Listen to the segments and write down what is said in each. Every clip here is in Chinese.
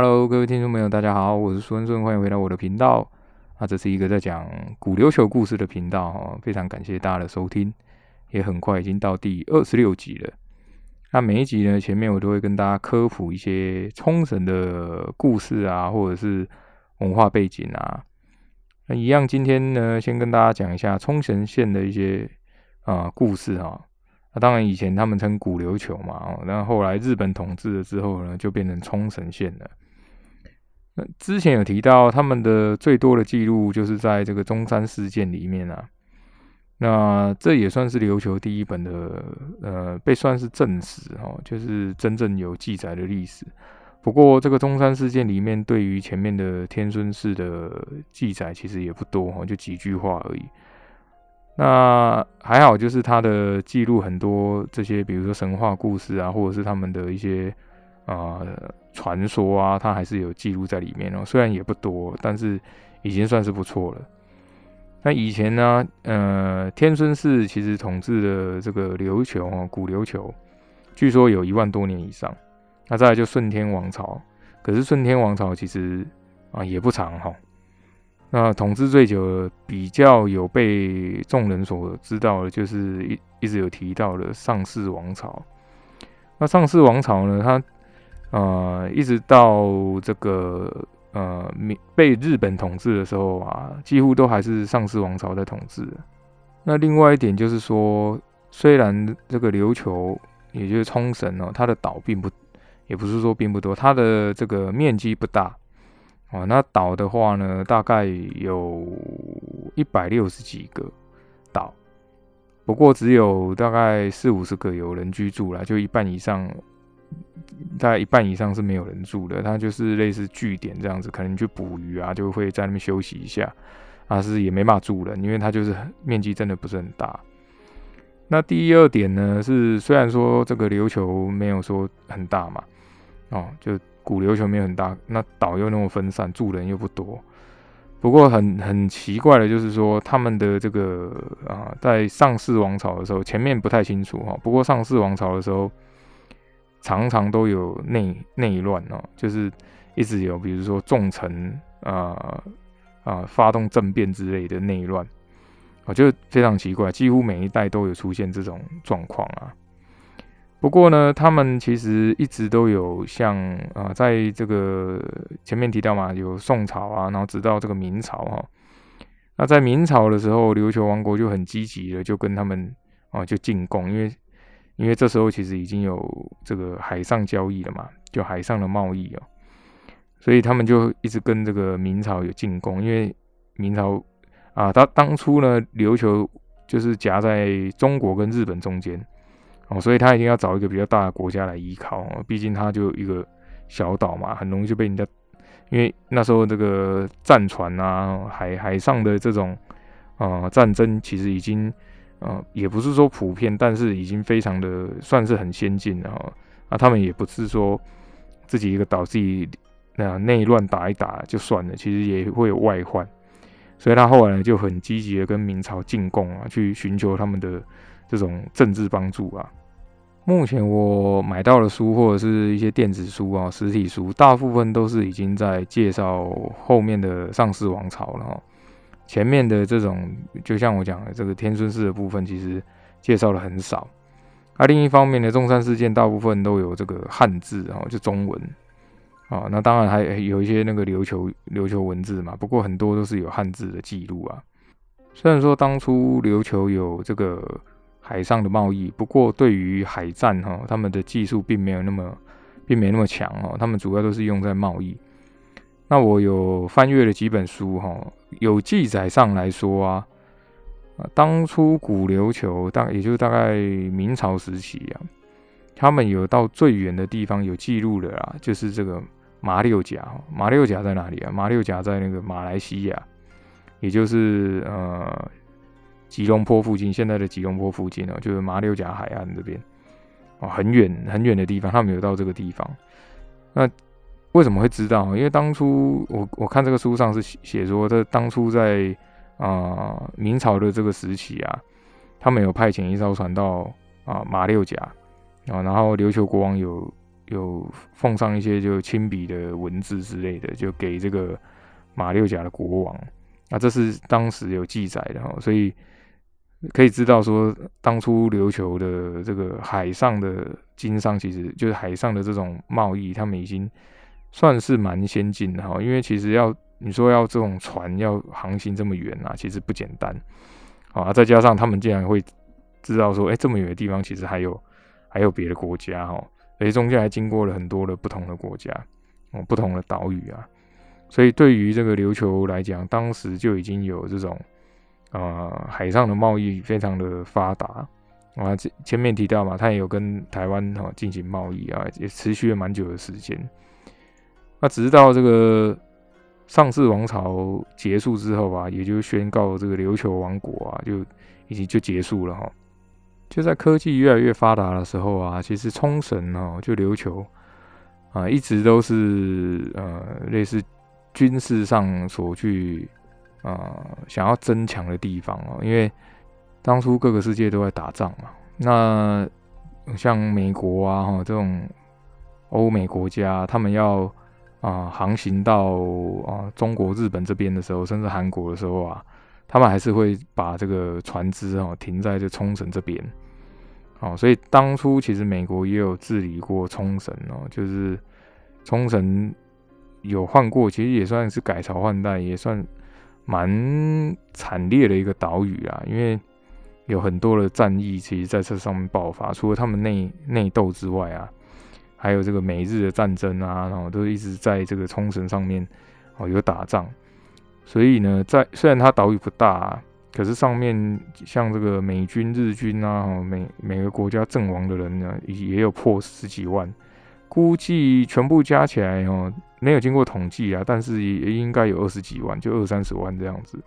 Hello，各位听众朋友，大家好，我是苏文顺，欢迎回到我的频道。啊，这是一个在讲古琉球故事的频道哈，非常感谢大家的收听，也很快已经到第二十六集了。那每一集呢，前面我都会跟大家科普一些冲绳的故事啊，或者是文化背景啊。那一样，今天呢，先跟大家讲一下冲绳县的一些啊故事哈。那当然，以前他们称古琉球嘛，哦，那后来日本统治了之后呢，就变成冲绳县了。之前有提到，他们的最多的记录就是在这个中山事件里面啊。那这也算是琉球第一本的，呃，被算是正史哦，就是真正有记载的历史。不过，这个中山事件里面对于前面的天孙氏的记载其实也不多哈，就几句话而已。那还好，就是他的记录很多这些，比如说神话故事啊，或者是他们的一些啊传说啊，它还是有记录在里面哦。虽然也不多，但是已经算是不错了。那以前呢，呃，天孙氏其实统治的这个琉球哦，古琉球，据说有一万多年以上。那再来就顺天王朝，可是顺天王朝其实啊也不长哈。那统治最久、比较有被众人所知道的，就是一一直有提到的上世王朝。那上世王朝呢，它呃一直到这个呃被日本统治的时候啊，几乎都还是上世王朝在统治。那另外一点就是说，虽然这个琉球，也就是冲绳哦，它的岛并不。也不是说并不多，它的这个面积不大哦。那岛的话呢，大概有一百六十几个岛，不过只有大概四五十个有人居住了，就一半以上，大概一半以上是没有人住的。它就是类似据点这样子，可能去捕鱼啊，就会在那边休息一下，啊是也没法住人，因为它就是面积真的不是很大。那第二点呢，是虽然说这个琉球没有说很大嘛。哦，就古琉球没有很大，那岛又那么分散，住人又不多。不过很很奇怪的就是说，他们的这个啊，在上世王朝的时候，前面不太清楚哈。不过上世王朝的时候，常常都有内内乱哦，就是一直有，比如说重臣啊啊发动政变之类的内乱，我觉得非常奇怪，几乎每一代都有出现这种状况啊。不过呢，他们其实一直都有像啊，在这个前面提到嘛，有宋朝啊，然后直到这个明朝哈。那在明朝的时候，琉球王国就很积极的就跟他们啊就进贡，因为因为这时候其实已经有这个海上交易了嘛，就海上的贸易哦，所以他们就一直跟这个明朝有进攻，因为明朝啊，他当初呢，琉球就是夹在中国跟日本中间。哦，所以他一定要找一个比较大的国家来依靠，毕竟他就一个小岛嘛，很容易就被人家，因为那时候这个战船啊，海海上的这种啊战争，其实已经啊也不是说普遍，但是已经非常的算是很先进了哈。啊，他们也不是说自己一个岛自己那内乱打一打就算了，其实也会有外患，所以他后来就很积极的跟明朝进贡啊，去寻求他们的这种政治帮助啊。目前我买到的书或者是一些电子书啊，实体书，大部分都是已经在介绍后面的上世王朝了哈。前面的这种，就像我讲的这个天孙氏的部分，其实介绍的很少。啊，另一方面呢中山事件，大部分都有这个汉字啊，就中文啊。那当然还有一些那个琉球琉球文字嘛，不过很多都是有汉字的记录啊。虽然说当初琉球有这个。海上的贸易，不过对于海战哈，他们的技术并没有那么，并没那么强哦。他们主要都是用在贸易。那我有翻阅了几本书哈，有记载上来说啊，当初古琉球大，也就大概明朝时期啊，他们有到最远的地方有记录的啦，就是这个马六甲。马六甲在哪里啊？马六甲在那个马来西亚，也就是呃。吉隆坡附近，现在的吉隆坡附近哦，就是马六甲海岸这边哦，很远很远的地方，他们有到这个地方。那为什么会知道？因为当初我我看这个书上是写说，这当初在啊明朝的这个时期啊，他们有派遣一艘船到啊马六甲啊，然后琉球国王有有奉上一些就亲笔的文字之类的，就给这个马六甲的国王。啊，这是当时有记载的哈，所以可以知道说，当初琉球的这个海上的经商，其实就是海上的这种贸易，他们已经算是蛮先进的哈。因为其实要你说要这种船要航行这么远啊，其实不简单啊。再加上他们竟然会知道说，哎，这么远的地方其实还有还有别的国家哈，而且中间还经过了很多的不同的国家哦，不同的岛屿啊。所以对于这个琉球来讲，当时就已经有这种，呃，海上的贸易非常的发达啊。前前面提到嘛，他也有跟台湾哈进行贸易啊，也持续了蛮久的时间。那直到这个上世王朝结束之后啊，也就宣告这个琉球王国啊，就已经就结束了哈。就在科技越来越发达的时候啊，其实冲绳哦，就琉球啊，一直都是呃类似。军事上所去啊，想要增强的地方哦，因为当初各个世界都在打仗嘛。那像美国啊，哈这种欧美国家，他们要啊航行到啊中国、日本这边的时候，甚至韩国的时候啊，他们还是会把这个船只哦停在这冲绳这边。哦，所以当初其实美国也有治理过冲绳哦，就是冲绳。有换过，其实也算是改朝换代，也算蛮惨烈的一个岛屿啊。因为有很多的战役，其实在这上面爆发。除了他们内内斗之外啊，还有这个美日的战争啊，然后都一直在这个冲绳上面哦有打仗。所以呢，在虽然它岛屿不大，可是上面像这个美军、日军啊，每每个国家阵亡的人呢，也有破十几万。估计全部加起来哦，没有经过统计啊，但是也应该有二十几万，就二三十万这样子。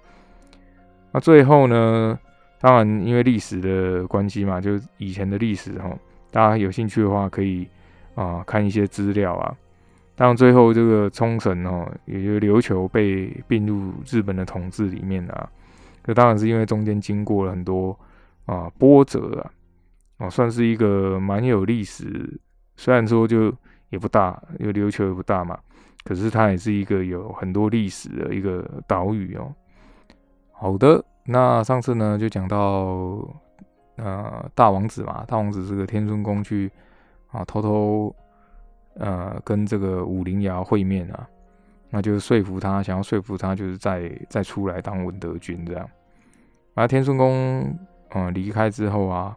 那最后呢，当然因为历史的关系嘛，就以前的历史哈，大家有兴趣的话可以啊看一些资料啊。当然最后这个冲绳哦，也就琉球被并入日本的统治里面啊，这当然是因为中间经过了很多啊波折啊，哦，算是一个蛮有历史。虽然说就也不大，因为琉球也不大嘛，可是它也是一个有很多历史的一个岛屿哦。好的，那上次呢就讲到呃大王子嘛，大王子是个天孙宫去啊偷偷呃跟这个武陵瑶会面啊，那就是说服他，想要说服他，就是再再出来当文德君这样。而天顺宫嗯离开之后啊，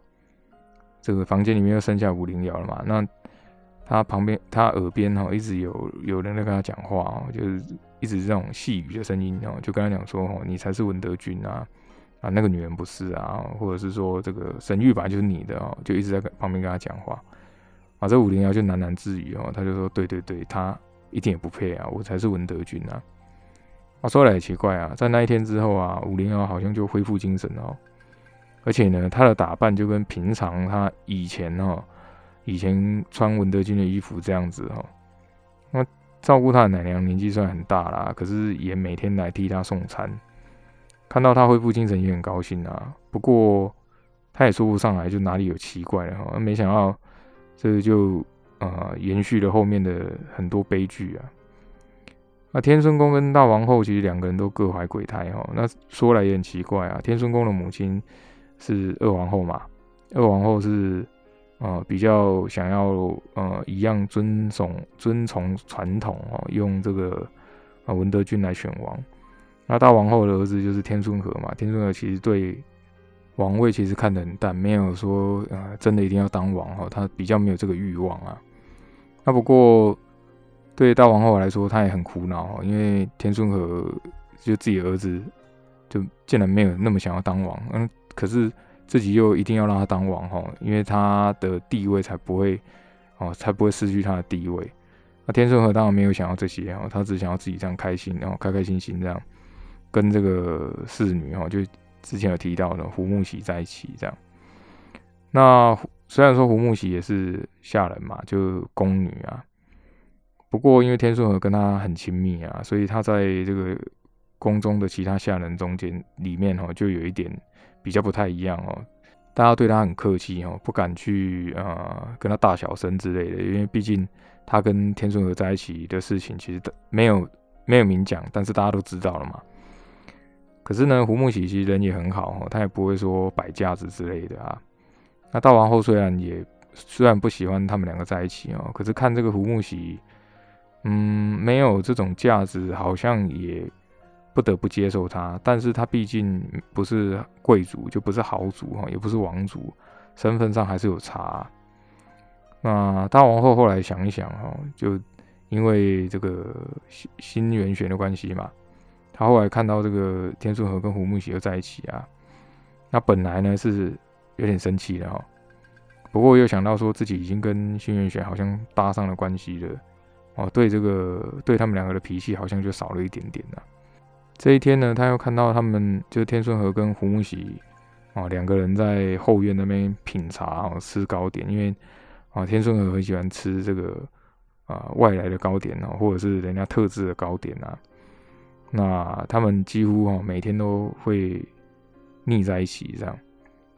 这个房间里面又剩下武陵瑶了嘛，那。他旁边，他耳边哈一直有有人在跟他讲话哦，就是一直这种细语的声音哦，就跟他讲说哦，你才是文德君啊，啊那个女人不是啊，或者是说这个神玉本来就是你的哦，就一直在旁边跟他讲话。啊，这五零幺就喃喃自语哦，他就说对对对，他一点也不配啊，我才是文德君啊。啊，说来也奇怪啊，在那一天之后啊，五零幺好像就恢复精神哦，而且呢，他的打扮就跟平常他以前哦。以前穿文德军的衣服这样子哈，那照顾他的奶娘年纪算很大啦，可是也每天来替他送餐，看到他恢复精神也很高兴啊。不过他也说不上来就哪里有奇怪了哈，没想到这就呃延续了后面的很多悲剧啊。那天孙公跟大王后其实两个人都各怀鬼胎哈，那说来也很奇怪啊。天孙公的母亲是二王后嘛，二王后是。啊，比较想要呃一样遵从遵从传统哦，用这个啊文德君来选王。那大王后的儿子就是天孙和嘛，天孙和其实对王位其实看得很淡，没有说啊真的一定要当王哈，他比较没有这个欲望啊。那不过对大王后来说，他也很苦恼，因为天孙和就自己儿子就竟然没有那么想要当王，嗯，可是。自己又一定要让他当王哈，因为他的地位才不会哦，才不会失去他的地位。那天顺和当然没有想要这些哦，他只想要自己这样开心，然后开开心心这样跟这个侍女哈，就之前有提到的胡木喜在一起这样。那虽然说胡木喜也是下人嘛，就宫女啊，不过因为天顺和跟他很亲密啊，所以他在这个宫中的其他下人中间里面哈，就有一点。比较不太一样哦，大家对他很客气哦，不敢去呃跟他大小声之类的，因为毕竟他跟天顺和在一起的事情其实没有没有明讲，但是大家都知道了嘛。可是呢，胡木喜其实人也很好哦，他也不会说摆架子之类的啊。那大王后虽然也虽然不喜欢他们两个在一起哦，可是看这个胡木喜，嗯，没有这种架子，好像也不得不接受他。但是他毕竟不是贵族，就不是豪族哈，也不是王族，身份上还是有差。那大王后后来想一想哈，就因为这个新新元玄的关系嘛。他后来看到这个天顺和跟胡木喜又在一起啊，那本来呢是有点生气的哈，不过又想到说自己已经跟新元玄好像搭上了关系了，哦，对这个对他们两个的脾气好像就少了一点点了。这一天呢，他又看到他们就是天顺和跟胡木喜啊两个人在后院那边品茶啊吃糕点，因为啊天顺和很喜欢吃这个啊外来的糕点哦，或者是人家特制的糕点啊。那他们几乎哈每天都会腻在一起这样。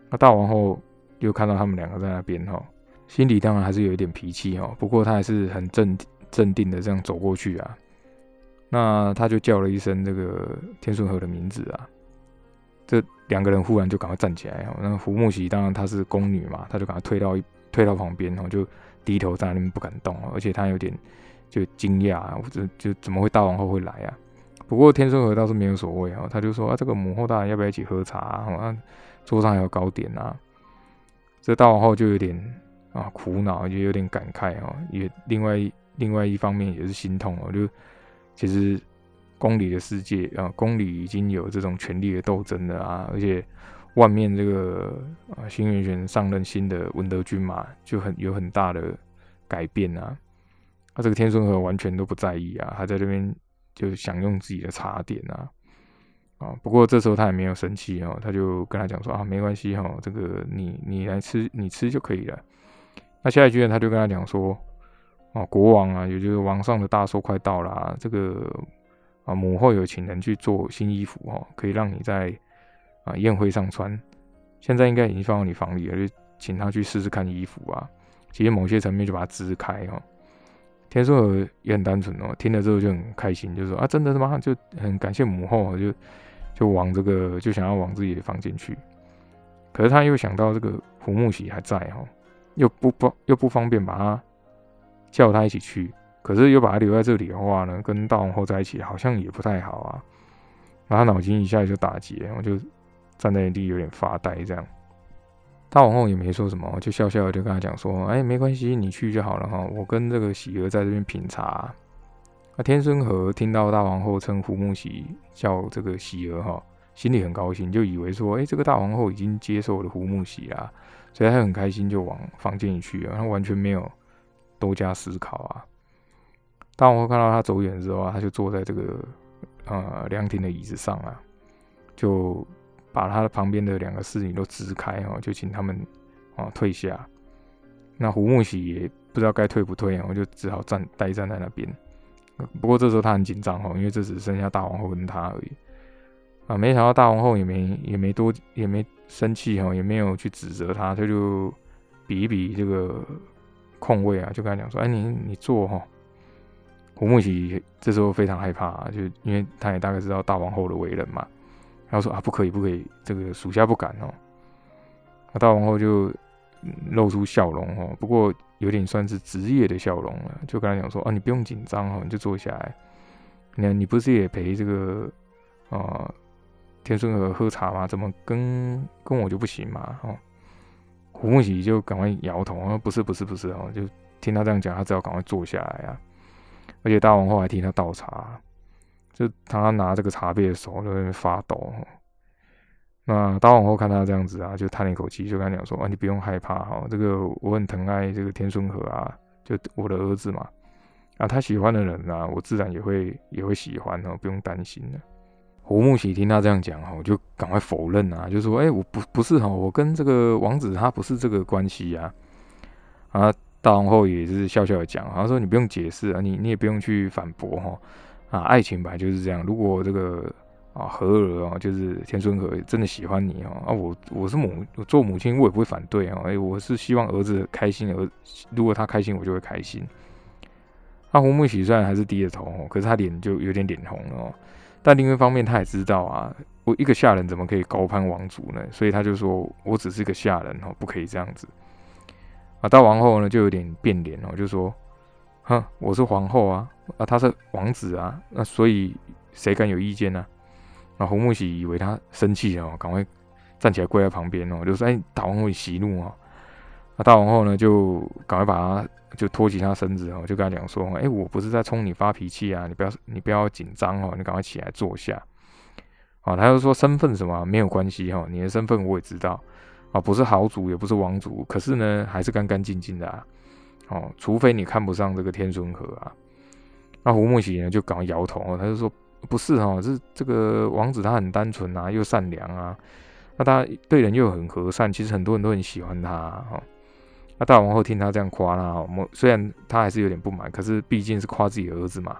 那大王后又看到他们两个在那边哈，心里当然还是有一点脾气哈，不过他还是很镇镇定的这样走过去啊。那他就叫了一声这个天顺和的名字啊，这两个人忽然就赶快站起来哈。那胡木喜当然她是宫女嘛，她就赶快退到一退到旁边后就低头在那边不敢动，而且他有点就惊讶，这就怎么会大王后会来啊？不过天顺和倒是没有所谓啊，他就说啊，这个母后大人要不要一起喝茶啊？桌上还有糕点啊。这大王后就有点啊苦恼，就有点感慨哦，也另外另外一方面也是心痛哦。就其实宫里的世界啊，宫里已经有这种权力的斗争了啊，而且外面这个啊新元玄上任新的文德军嘛，就很有很大的改变啊。他这个天孙和完全都不在意啊，还在这边。就享用自己的茶点啊，啊，不过这时候他也没有生气哦，他就跟他讲说啊，没关系哈，这个你你来吃，你吃就可以了。那下一句呢，他就跟他讲说，啊，国王啊，也就是王上的大寿快到了，这个啊母后有请人去做新衣服哦，可以让你在啊宴会上穿。现在应该已经放到你房里了，就请他去试试看衣服啊。其实某些层面就把它支开哦。天顺和也很单纯哦，听了之后就很开心，就说啊，真的是吗？就很感谢母后，就就往这个就想要往自己的房间去。可是他又想到这个胡木喜还在哈，又不方又不方便把他叫他一起去，可是又把他留在这里的话呢，跟大王后在一起好像也不太好啊。然后脑筋一下就打结，然后就站在原地有点发呆这样。大王后也没说什么，就笑笑就跟他讲说：“哎，没关系，你去就好了哈。我跟这个喜儿在这边品茶。”那天孙和听到大王后称胡木喜叫这个喜儿哈，心里很高兴，就以为说：“哎，这个大王后已经接受了胡木喜啊。”所以他很开心，就往房间里去了，他完全没有多加思考啊。大王后看到他走远之后啊，他就坐在这个呃凉亭的椅子上啊，就。把他的旁边的两个侍女都支开哦，就请他们啊退下。那胡木喜也不知道该退不退啊，就只好站待站在那边。不过这时候他很紧张哦，因为这只剩下大王后跟他而已啊。没想到大王后也没也没多也没生气哈，也没有去指责他，他就比一比这个空位啊，就跟他讲说：“哎，你你坐哈。”胡木喜这时候非常害怕，就因为他也大概知道大王后的为人嘛。然后说啊，不可以，不可以，这个属下不敢哦。那大王后就露出笑容哦，不过有点算是职业的笑容了，就跟他讲说啊，你不用紧张哦，你就坐下来。你看，你不是也陪这个啊天顺和喝茶吗？怎么跟跟我就不行嘛？哦，胡梦喜就赶快摇头啊，不是，不是，不是哦，就听他这样讲，他只好赶快坐下来啊。而且大王后还替他倒茶。就他拿这个茶杯的手在那边发抖。那大王后看他这样子啊，就叹了一口气，就跟他讲说：“啊，你不用害怕哈，这个我很疼爱这个天孙和啊，就我的儿子嘛。啊，他喜欢的人啊，我自然也会也会喜欢哦，不用担心的。”胡木喜听他这样讲哈，我就赶快否认啊，就说：“哎，我不不是哈，我跟这个王子他不是这个关系呀。”啊，大王后也是笑笑的讲，他说：“你不用解释啊，你你也不用去反驳哈。”啊，爱情本来就是这样。如果这个啊和儿哦，就是天孙和真的喜欢你哦啊，我我是母我做母亲，我也不会反对哦，哎，我是希望儿子开心，儿如果他开心，我就会开心。那胡木喜虽然还是低着头哦，可是他脸就有点脸红哦。但另一方面，他也知道啊，我一个下人怎么可以高攀王族呢？所以他就说我只是一个下人哦，不可以这样子。啊，大王后呢就有点变脸哦，就说。哼，我是皇后啊，啊，他是王子啊，那所以谁敢有意见呢？那胡木喜以为他生气哦，赶快站起来跪在旁边哦，就说：“哎，大王后息怒啊！”那大王后呢，就赶快把他就托起他身子哦，就跟他讲说：“哎，我不是在冲你发脾气啊，你不要你不要紧张哦，你赶快起来坐下。”啊，他又说身份什么没有关系哈，你的身份我也知道啊，不是豪族也不是王族，可是呢，还是干干净净的啊。哦，除非你看不上这个天孙河啊，那胡木喜呢就赶快摇头哦，他就说不是哈，是这个王子他很单纯啊，又善良啊，那他对人又很和善，其实很多人都很喜欢他哈。那大王后听他这样夸他，虽然他还是有点不满，可是毕竟是夸自己儿子嘛，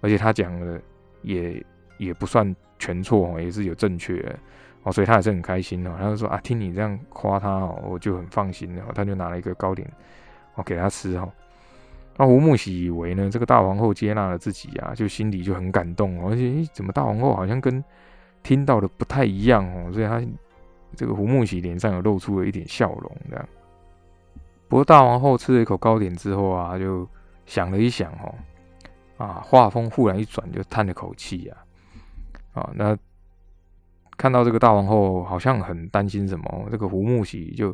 而且他讲的也也不算全错，也是有正确哦，所以他还是很开心哦，他就说啊，听你这样夸他哦，我就很放心了，他就拿了一个糕点。我给他吃哈，那胡木喜以为呢，这个大皇后接纳了自己啊，就心里就很感动，而且怎么大皇后好像跟听到的不太一样哦，所以他这个胡木喜脸上有露出了一点笑容这样。不过大皇后吃了一口糕点之后啊，就想了一想哦，啊，话锋忽然一转，就叹了口气啊，啊，那看到这个大皇后好像很担心什么，这个胡木喜就。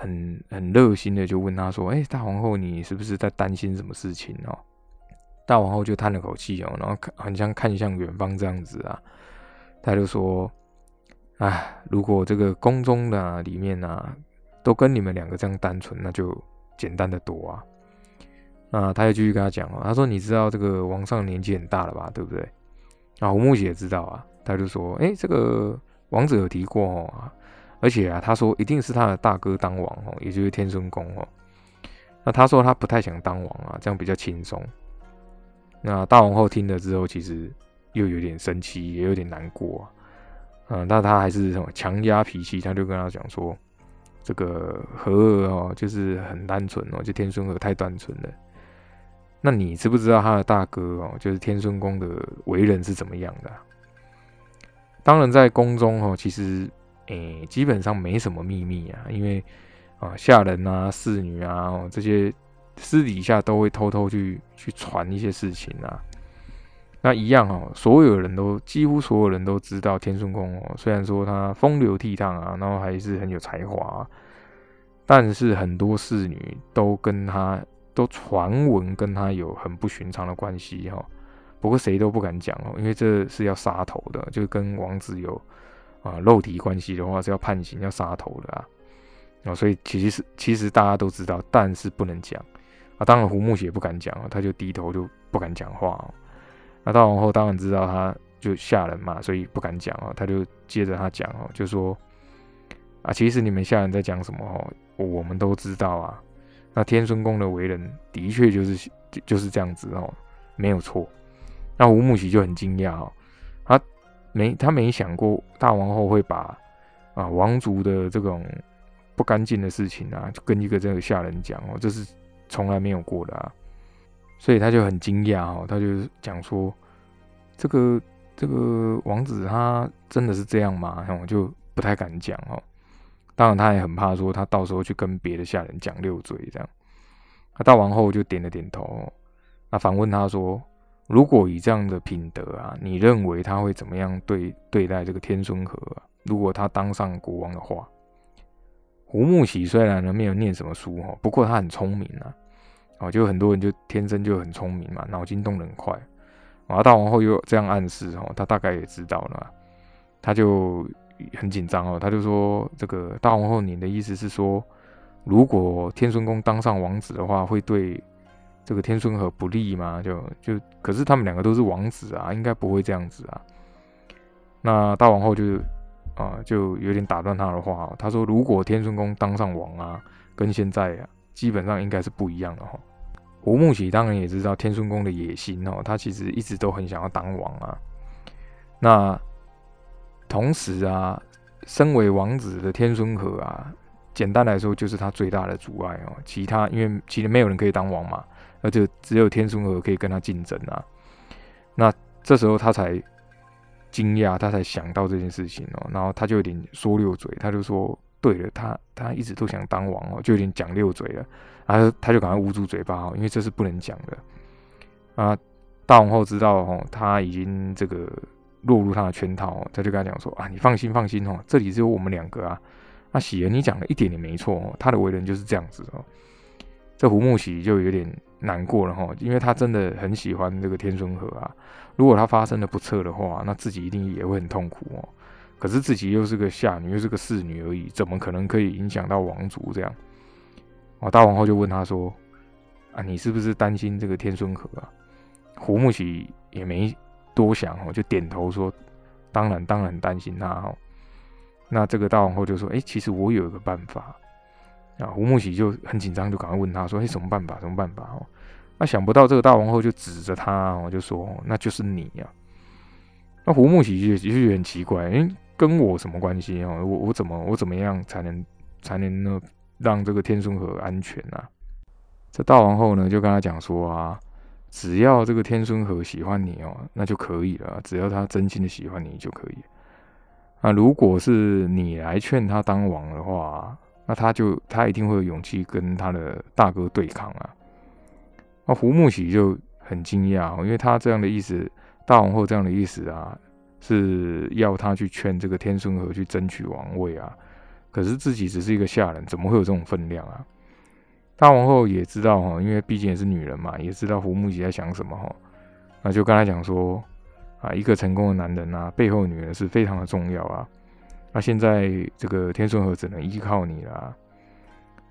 很很热心的就问他说：“哎，大皇后，你是不是在担心什么事情哦？”大皇后就叹了口气哦，然后看很像看向远方这样子啊，他就说：“哎，如果这个宫中的里面啊，都跟你们两个这样单纯，那就简单的多啊。”那他又继续跟他讲哦，他说：“你知道这个王上年纪很大了吧？对不对？”啊，胡木姐知道啊，他就说：“哎，这个王子有提过哦。”而且啊，他说一定是他的大哥当王哦，也就是天孙公哦。那他说他不太想当王啊，这样比较轻松。那大王后听了之后，其实又有点生气，也有点难过啊。嗯，那他还是什么强压脾气，他就跟他讲说，这个和儿哦，就是很单纯哦，就天孙和太单纯了。那你知不知道他的大哥哦，就是天孙公的为人是怎么样的？当然在宫中哦，其实。诶，基本上没什么秘密啊，因为啊，下人啊、侍女啊这些私底下都会偷偷去去传一些事情啊。那一样哦，所有人都几乎所有人都知道天顺公哦，虽然说他风流倜傥啊，然后还是很有才华，但是很多侍女都跟他都传闻跟他有很不寻常的关系哈。不过谁都不敢讲哦，因为这是要杀头的，就跟王子有。啊，肉体关系的话是要判刑、要杀头的啊！啊，所以其实其实大家都知道，但是不能讲啊。当然胡木喜不敢讲啊，他就低头就不敢讲话哦。那大皇后当然知道他就吓人嘛，所以不敢讲啊。他就接着他讲哦，就说啊，其实你们下人在讲什么哦，我们都知道啊。那天孙公的为人的确就是就是这样子哦，没有错。那胡木喜就很惊讶哦。没，他没想过大王后会把啊王族的这种不干净的事情啊，就跟一个这个下人讲哦，这是从来没有过的啊，所以他就很惊讶哦，他就讲说，这个这个王子他真的是这样吗？我就不太敢讲哦，当然他也很怕说他到时候去跟别的下人讲六嘴这样，那大王后就点了点头，那反问他说。如果以这样的品德啊，你认为他会怎么样对对待这个天孙和？如果他当上国王的话，胡木喜虽然呢没有念什么书哈，不过他很聪明啊，哦，就很多人就天生就很聪明嘛，脑筋动得很快。然后大王后又这样暗示哦，他大概也知道了，他就很紧张哦，他就说：“这个大王后，你的意思是说，如果天孙公当上王子的话，会对？”这个天孙和不利吗？就就可是他们两个都是王子啊，应该不会这样子啊。那大王后就啊就有点打断他的话，他说如果天孙公当上王啊，跟现在啊基本上应该是不一样的哈。胡木喜当然也知道天孙公的野心哦，他其实一直都很想要当王啊。那同时啊，身为王子的天孙和啊，简单来说就是他最大的阻碍哦。其他因为其实没有人可以当王嘛，而且只有天孙娥可以跟他竞争啊。那这时候他才惊讶，他才想到这件事情哦，然后他就有点说溜嘴，他就说：“对了，他他一直都想当王哦，就有点讲溜嘴了。”然后他就赶快捂住嘴巴哦，因为这是不能讲的啊。大王后知道哦，他已经这个。落入他的圈套，他就跟他讲说：“啊，你放心放心哦，这里只有我们两个啊。”那喜儿，你讲的一点也没错哦，他的为人就是这样子哦。这胡木喜就有点难过了哈，因为他真的很喜欢这个天孙河啊。如果他发生了不测的话，那自己一定也会很痛苦哦。可是自己又是个下女，又是个侍女而已，怎么可能可以影响到王族这样？哦，大王后就问他说：“啊，你是不是担心这个天孙河啊？”胡木喜也没。多想哦，就点头说：“当然，当然担心他哦。”那这个大王后就说：“哎，其实我有一个办法。”啊，胡木喜就很紧张，就赶快问他说：“哎，什么办法？什么办法？”哦，那想不到这个大王后就指着他哦，就说：“那就是你呀。”那胡木喜就就觉得很奇怪，哎，跟我什么关系哦？我我怎么我怎么样才能才能呢让这个天孙河安全啊？这大王后呢就跟他讲说啊。只要这个天孙和喜欢你哦，那就可以了。只要他真心的喜欢你就可以。那如果是你来劝他当王的话，那他就他一定会有勇气跟他的大哥对抗啊。那胡木喜就很惊讶，因为他这样的意思，大王后这样的意思啊，是要他去劝这个天孙和去争取王位啊。可是自己只是一个下人，怎么会有这种分量啊？大王后也知道哈，因为毕竟也是女人嘛，也知道胡木喜在想什么哈，那就跟他讲说啊，一个成功的男人啊，背后女人是非常的重要啊。那现在这个天顺和只能依靠你了。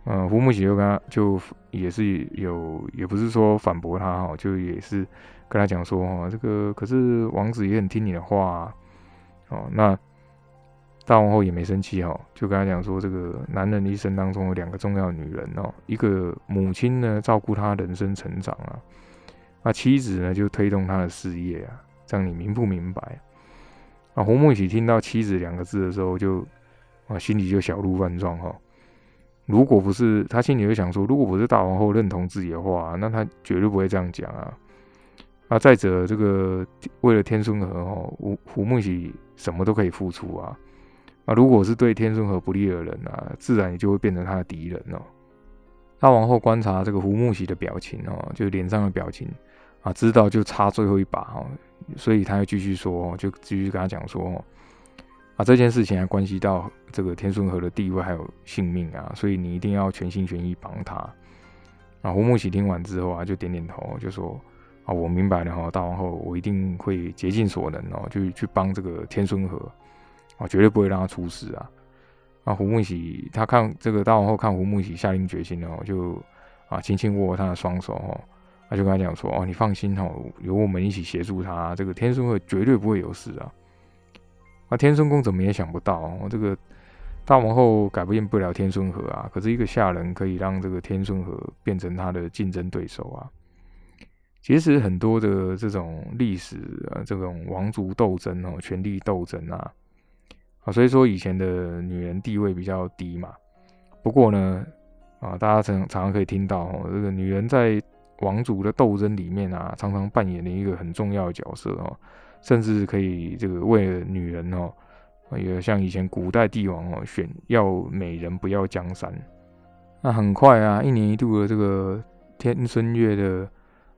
嗯，胡木喜就跟他就也是有，也不是说反驳他哈，就也是跟他讲说哈，这个可是王子也很听你的话哦，那。大王后也没生气哈，就跟他讲说，这个男人一生当中有两个重要女人哦，一个母亲呢照顾他人生成长啊，那妻子呢就推动他的事业啊，这样你明不明白？啊，胡木喜听到妻子两个字的时候，就啊心里就小鹿乱撞哈。如果不是他心里就想说，如果不是大王后认同自己的话，那他绝对不会这样讲啊。啊，再者这个为了天孙和哦，胡胡梦喜什么都可以付出啊。啊，如果是对天孙和不利的人啊，自然也就会变成他的敌人哦。大王后观察这个胡木喜的表情哦，就脸上的表情啊，知道就差最后一把哦，所以他又继续说，就继续跟他讲说，啊，这件事情还关系到这个天顺和的地位还有性命啊，所以你一定要全心全意帮他。啊，胡木喜听完之后啊，就点点头，就说，啊，我明白了哈，大王后，我一定会竭尽所能哦，就去帮这个天顺和。啊绝对不会让他出事啊！啊，胡木喜他看这个大王后看胡木喜下定决心了，就啊轻轻握他的双手哦，他就跟他讲说：“哦，你放心哦，有我们一起协助他，这个天孙会绝对不会有事啊！”啊，天孙公怎么也想不到，这个大王后改变不了天孙和啊，可是一个下人可以让这个天孙和变成他的竞争对手啊！其实很多的这种历史啊，这种王族斗争哦，权力斗争啊。啊，所以说以前的女人地位比较低嘛。不过呢，啊，大家常常常可以听到，哦，这个女人在王族的斗争里面啊，常常扮演了一个很重要的角色哦，甚至可以这个为了女人哦，也像以前古代帝王哦，选要美人不要江山。那很快啊，一年一度的这个天孙月的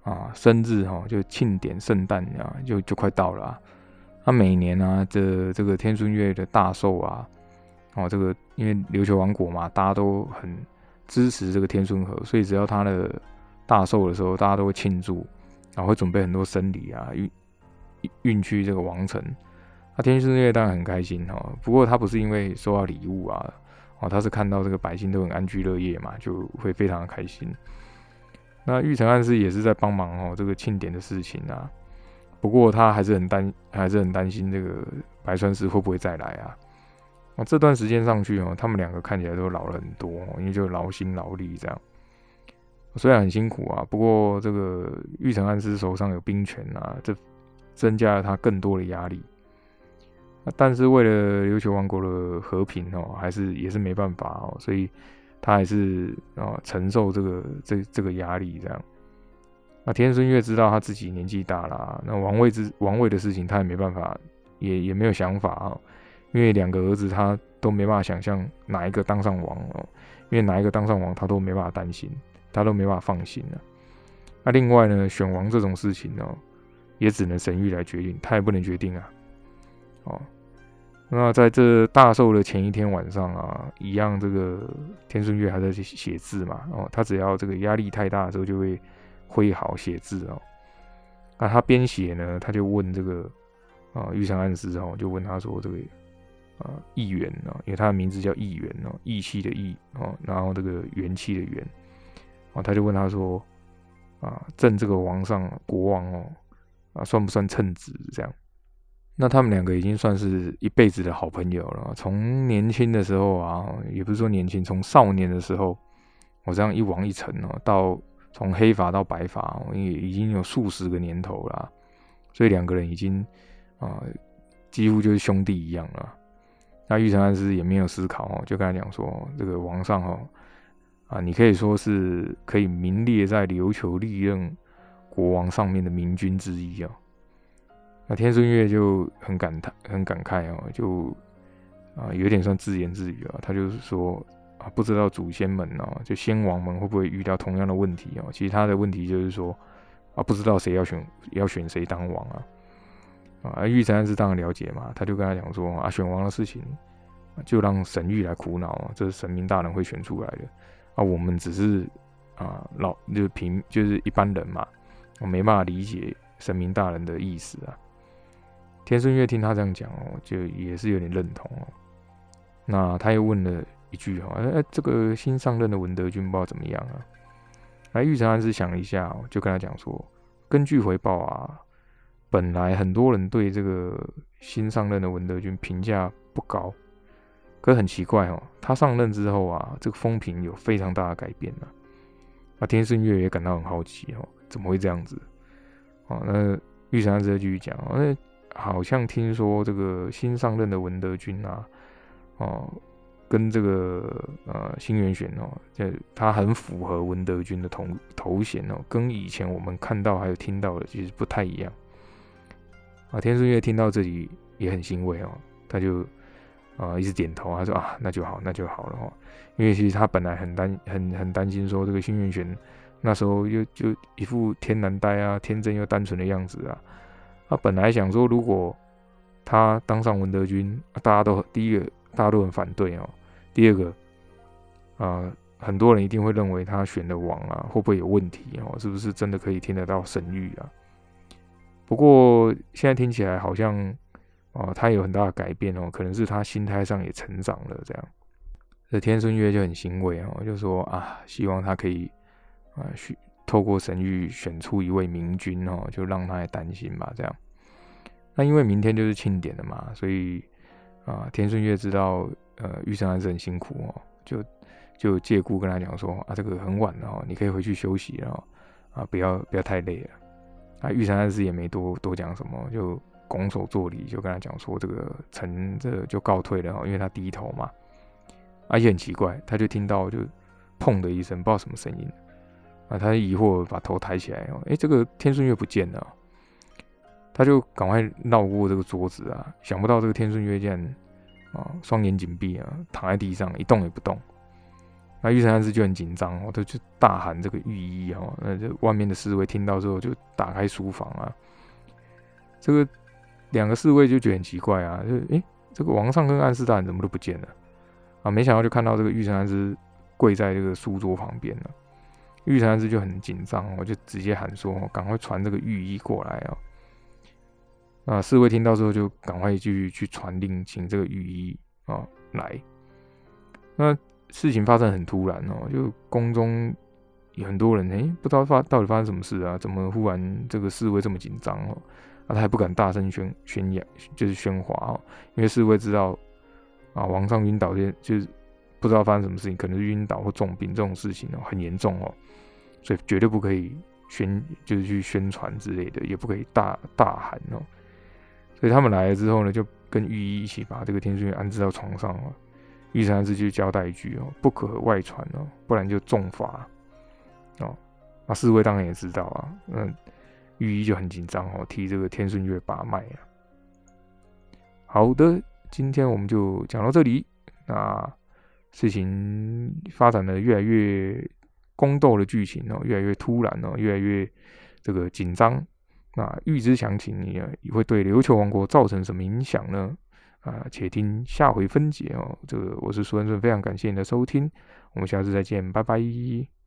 啊生日哈，就庆典圣诞啊，就就快到了。那每年呢，这这个天孙月的大寿啊，哦，这个因为琉球王国嘛，大家都很支持这个天孙和，所以只要他的大寿的时候，大家都会庆祝，然后会准备很多生礼啊，运运去这个王城。那天孙月当然很开心哈，不过他不是因为收到礼物啊，哦，他是看到这个百姓都很安居乐业嘛，就会非常的开心。那玉成暗示也是在帮忙哦，这个庆典的事情啊。不过他还是很担，还是很担心这个白川氏会不会再来啊？啊，这段时间上去哦，他们两个看起来都老了很多，因为就劳心劳力这样。虽然很辛苦啊，不过这个玉成安师手上有兵权啊，这增加了他更多的压力。但是为了琉球王国的和平哦，还是也是没办法哦，所以他还是啊承受这个这这个压力这样。那天孙月知道他自己年纪大了，那王位之王位的事情他也没办法，也也没有想法啊，因为两个儿子他都没办法想象哪一个当上王哦，因为哪一个当上王他都没办法担心，他都没法放心了。那另外呢，选王这种事情呢，也只能神谕来决定，他也不能决定啊。哦，那在这大寿的前一天晚上啊，一样这个天顺月还在写写字嘛。哦，他只要这个压力太大的时候，就会挥毫写字哦。那他边写呢，他就问这个啊玉山暗司哦，就问他说这个啊义元啊，因为他的名字叫义元哦，义气的义哦，然后这个元气的元哦，他就问他说啊，朕这个皇上国王哦啊，算不算称职这样？那他们两个已经算是一辈子的好朋友了。从年轻的时候啊，也不是说年轻，从少年的时候，我这样一往一臣哦，到从黑发到白发，也已经有数十个年头了。所以两个人已经啊，几乎就是兄弟一样了。那玉成安师也没有思考哦，就跟他讲说：“这个王上哦，啊，你可以说是可以名列在琉球历任国王上面的明君之一啊。”那天孙月就很感叹、很感慨哦，就啊有点算自言自语啊。他就是说啊，不知道祖先们哦，就先王们会不会遇到同样的问题哦？其实他的问题就是说啊，不知道谁要选要选谁当王啊。啊，玉山是当然了解嘛，他就跟他讲说啊，选王的事情就让神谕来苦恼啊，这是神明大人会选出来的啊。我们只是啊老就是平就是一般人嘛，我没办法理解神明大人的意思啊。天孙月听他这样讲哦，就也是有点认同哦。那他又问了一句哈，哎，这个新上任的文德君不知道怎么样啊？那玉成安是想一下，就跟他讲说，根据回报啊，本来很多人对这个新上任的文德君评价不高，可很奇怪哦，他上任之后啊，这个风评有非常大的改变了。那天顺月也感到很好奇哦，怎么会这样子？哦，那玉成安再继续讲哦，那。好像听说这个新上任的文德君啊，哦，跟这个呃新元玄哦，就他很符合文德君的头头衔哦，跟以前我们看到还有听到的其实不太一样。啊，天顺月听到这里也很欣慰哦，他就啊一直点头，他说啊那就好那就好了哈，因为其实他本来很担很很担心说这个幸运玄那时候又就一副天然呆啊天真又单纯的样子啊。他本来想说，如果他当上文德君，大家都第一个大家都很反对哦。第二个，啊，很多人一定会认为他选的王啊，会不会有问题哦？是不是真的可以听得到神谕啊？不过现在听起来好像，哦，他有很大的改变哦，可能是他心态上也成长了这样。这天孙月就很欣慰哦，就说啊，希望他可以啊许。透过神谕选出一位明君哦，就让他也担心吧。这样，那因为明天就是庆典了嘛，所以啊，天顺月知道呃玉山还是很辛苦哦，就就借故跟他讲说啊，这个很晚了哦，你可以回去休息了啊，不要不要太累了。啊，玉成安师也没多多讲什么，就拱手作礼，就跟他讲说这个臣这就告退了哦，因为他低头嘛。而且很奇怪，他就听到就砰的一声，不知道什么声音。啊，他疑惑把头抬起来哦，哎，这个天顺月不见了，他就赶快绕过这个桌子啊，想不到这个天顺月竟然啊双眼紧闭啊，躺在地上一动也不动。那玉成安师就很紧张哦，他就大喊这个御医哦，那这外面的侍卫听到之后就打开书房啊，这个两个侍卫就觉得很奇怪啊，就哎，这个王上跟安师大人怎么都不见了啊？没想到就看到这个玉成安师跪在这个书桌旁边了。玉成安师就很紧张，我就直接喊说：“赶快传这个御医过来啊！”啊，侍卫听到之后就赶快去去传令，请这个御医啊来。那事情发生很突然哦，就宫中有很多人，哎，不知道发到底发生什么事啊？怎么忽然这个侍卫这么紧张哦？他还不敢大声宣宣扬，就是喧哗哦，因为侍卫知道啊，皇上晕倒，就就是不知道发生什么事情，可能是晕倒或重病这种事情哦，很严重哦。所以绝对不可以宣，就是去宣传之类的，也不可以大大喊哦。所以他们来了之后呢，就跟御医一起把这个天顺月安置到床上啊。御三师就交代一句哦，不可外传哦，不然就重罚哦。那侍卫当然也知道啊，嗯，御医就很紧张哦，替这个天顺月把脉啊。好的，今天我们就讲到这里。那事情发展的越来越宫斗的剧情哦，越来越突然哦，越来越这个紧张。那预知详情，你会对琉球王国造成什么影响呢？啊，且听下回分解哦。这个我是苏恩顺，非常感谢你的收听，我们下次再见，拜拜。